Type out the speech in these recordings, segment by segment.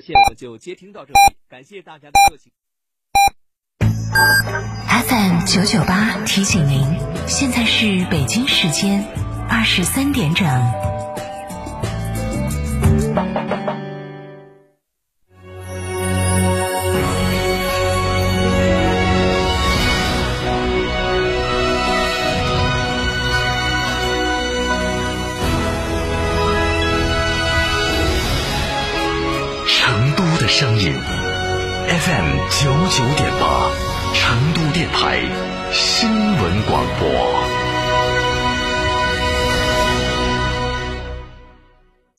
现在就接听到这里，感谢大家的热情。FM 九九八提醒您，现在是北京时间二十三点整。九点八，成都电台新闻广播。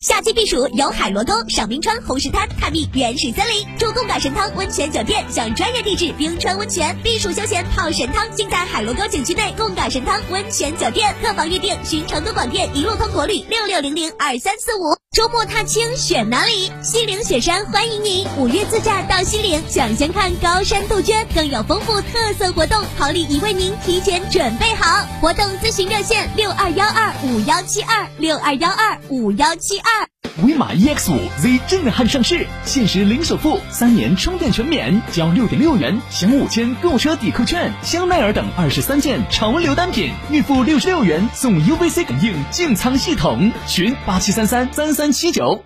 夏季避暑游海螺沟、赏冰川、红石滩、探秘原始森林，住贡嘎神汤温泉酒店，享专业地质冰川温泉，避暑休闲泡神汤，尽在海螺沟景区内贡嘎神汤温泉酒店。客房预订寻成都广电一路通国旅六六零零二三四五。周末踏青选哪里？西岭雪山欢迎你，五月自驾到西岭，抢先看高山杜鹃，更有丰富特色活动，好礼已为您提前准备好。活动咨询热线六二幺二五幺七二六二幺二五幺七二。威马 EX 五 Z 震撼上市，限时零首付，三年充电全免，交六点六元享五千购车抵扣券，香奈儿等二十三件潮流单品，预付六十六元送 UVC 感应净仓系统，群八七三三三三七九。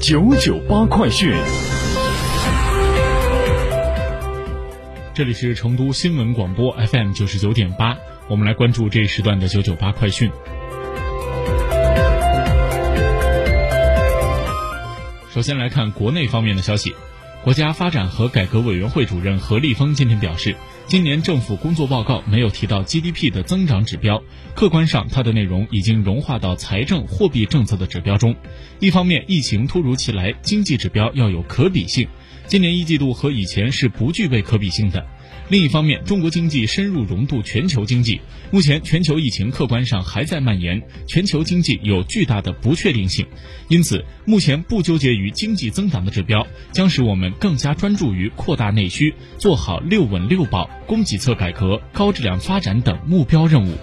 九九八快讯，这里是成都新闻广播 FM 九十九点八，我们来关注这一时段的九九八快讯。首先来看国内方面的消息，国家发展和改革委员会主任何立峰今天表示，今年政府工作报告没有提到 GDP 的增长指标，客观上它的内容已经融化到财政货币政策的指标中。一方面，疫情突如其来，经济指标要有可比性，今年一季度和以前是不具备可比性的。另一方面，中国经济深入融入全球经济，目前全球疫情客观上还在蔓延，全球经济有巨大的不确定性，因此目前不纠结于经济增长的指标，将使我们更加专注于扩大内需，做好六稳六保、供给侧改革、高质量发展等目标任务。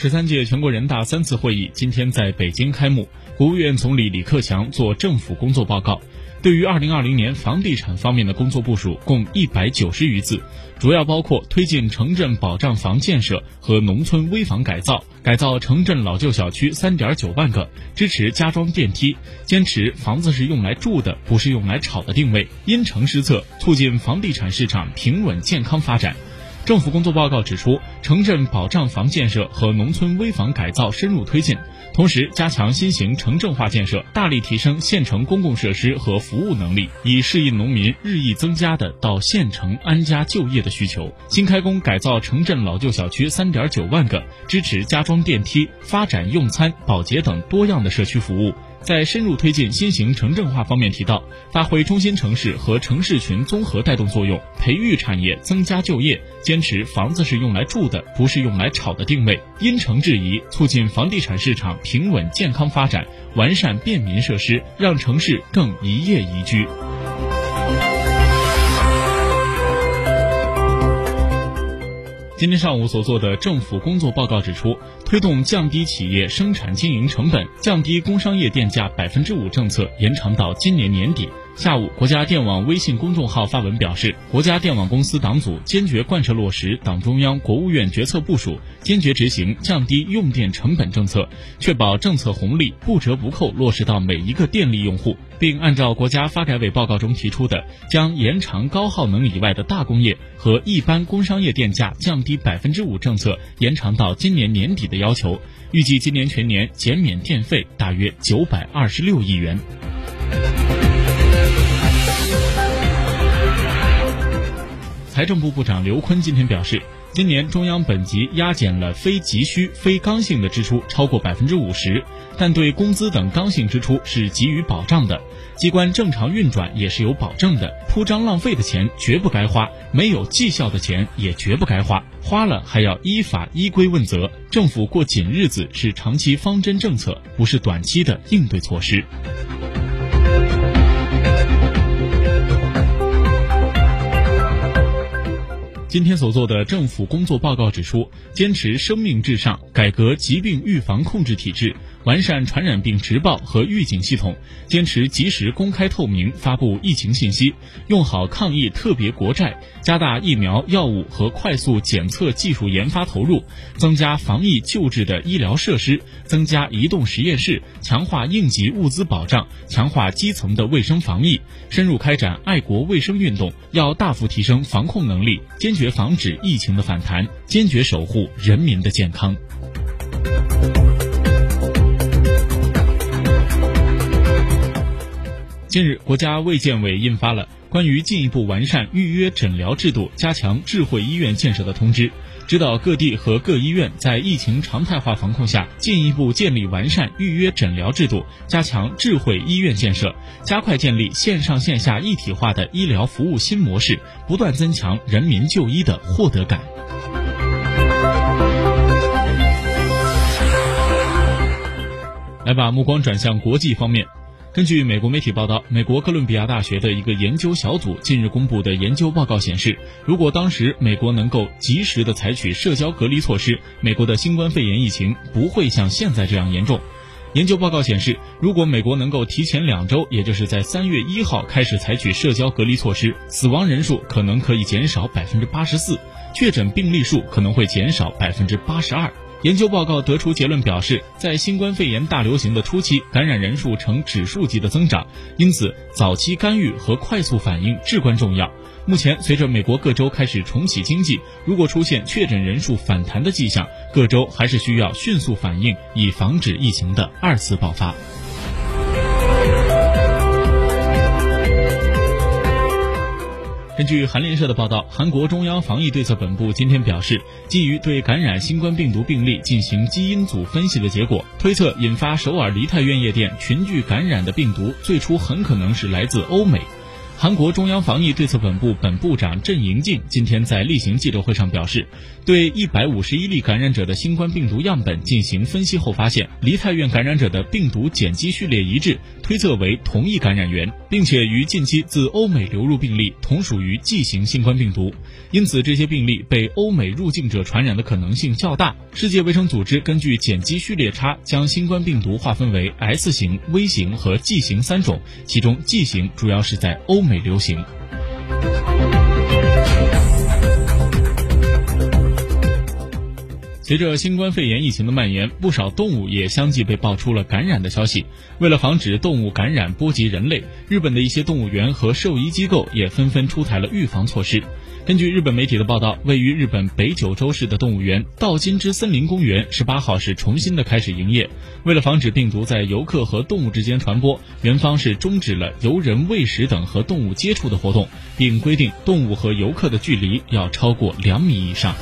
十三届全国人大三次会议今天在北京开幕，国务院总理李克强作政府工作报告。对于二零二零年房地产方面的工作部署共一百九十余字，主要包括推进城镇保障房建设和农村危房改造，改造城镇老旧小区三点九万个，支持加装电梯，坚持房子是用来住的，不是用来炒的定位，因城施策，促进房地产市场平稳健康发展。政府工作报告指出，城镇保障房建设和农村危房改造深入推进，同时加强新型城镇化建设，大力提升县城公共设施和服务能力，以适应农民日益增加的到县城安家就业的需求。新开工改造城镇老旧小区三点九万个，支持加装电梯，发展用餐、保洁等多样的社区服务。在深入推进新型城镇化方面提到，发挥中心城市和城市群综合带动作用，培育产业，增加就业，坚持房子是用来住的，不是用来炒的定位，因城制宜，促进房地产市场平稳健康发展，完善便民设施，让城市更宜业宜居。今天上午所做的政府工作报告指出，推动降低企业生产经营成本、降低工商业电价百分之五政策延长到今年年底。下午，国家电网微信公众号发文表示，国家电网公司党组坚决贯彻落实党中央、国务院决策部署，坚决执行降低用电成本政策，确保政策红利不折不扣落实到每一个电力用户，并按照国家发改委报告中提出的，将延长高耗能以外的大工业和一般工商业电价降低百分之五政策延长到今年年底的要求，预计今年全年减免电费大约九百二十六亿元。财政部部长刘昆今天表示，今年中央本级压减了非急需、非刚性的支出超过百分之五十，但对工资等刚性支出是给予保障的，机关正常运转也是有保证的。铺张浪费的钱绝不该花，没有绩效的钱也绝不该花，花了还要依法依规问责。政府过紧日子是长期方针政策，不是短期的应对措施。今天所做的政府工作报告指出，坚持生命至上，改革疾病预防控制体制，完善传染病直报和预警系统，坚持及时公开透明发布疫情信息，用好抗疫特别国债，加大疫苗、药物和快速检测技术研发投入，增加防疫救治的医疗设施，增加移动实验室，强化应急物资保障，强化基层的卫生防疫，深入开展爱国卫生运动，要大幅提升防控能力，坚决防止疫情的反弹，坚决守护人民的健康。近日，国家卫健委印发了关于进一步完善预约诊疗制度、加强智慧医院建设的通知，指导各地和各医院在疫情常态化防控下，进一步建立完善预约诊疗制度，加强智慧医院建设，加快建立线上线下一体化的医疗服务新模式，不断增强人民就医的获得感。来把目光转向国际方面。根据美国媒体报道，美国哥伦比亚大学的一个研究小组近日公布的研究报告显示，如果当时美国能够及时的采取社交隔离措施，美国的新冠肺炎疫情不会像现在这样严重。研究报告显示，如果美国能够提前两周，也就是在三月一号开始采取社交隔离措施，死亡人数可能可以减少百分之八十四，确诊病例数可能会减少百分之八十二。研究报告得出结论，表示在新冠肺炎大流行的初期，感染人数呈指数级的增长，因此早期干预和快速反应至关重要。目前，随着美国各州开始重启经济，如果出现确诊人数反弹的迹象，各州还是需要迅速反应，以防止疫情的二次爆发。根据韩联社的报道，韩国中央防疫对策本部今天表示，基于对感染新冠病毒病例进行基因组分析的结果，推测引发首尔梨泰院夜店群聚感染的病毒最初很可能是来自欧美。韩国中央防疫对策本部本部长郑迎静今天在例行记者会上表示，对一百五十一例感染者的新冠病毒样本进行分析后发现，梨泰院感染者的病毒碱基序列一致，推测为同一感染源，并且与近期自欧美流入病例同属于 G 型新冠病毒，因此这些病例被欧美入境者传染的可能性较大。世界卫生组织根据碱基序列差，将新冠病毒划分为 S 型、V 型和 G 型三种，其中 G 型主要是在欧。美流行。随着新冠肺炎疫情的蔓延，不少动物也相继被爆出了感染的消息。为了防止动物感染波及人类，日本的一些动物园和兽医机构也纷纷出台了预防措施。根据日本媒体的报道，位于日本北九州市的动物园道金之森林公园十八号是重新的开始营业。为了防止病毒在游客和动物之间传播，园方是终止了游人喂食等和动物接触的活动，并规定动物和游客的距离要超过两米以上。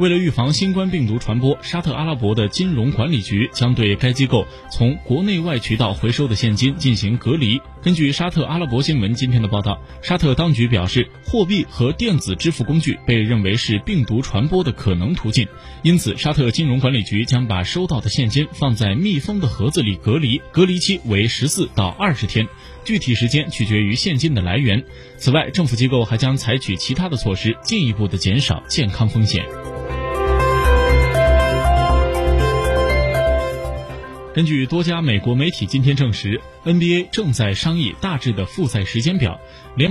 为了预防新冠病毒传播，沙特阿拉伯的金融管理局将对该机构从国内外渠道回收的现金进行隔离。根据沙特阿拉伯新闻今天的报道，沙特当局表示，货币和电子支付工具被认为是病毒传播的可能途径，因此沙特金融管理局将把收到的现金放在密封的盒子里隔离，隔离期为十四到二十天，具体时间取决于现金的来源。此外，政府机构还将采取其他的措施，进一步的减少健康风险。根据多家美国媒体今天证实，NBA 正在商议大致的复赛时间表。联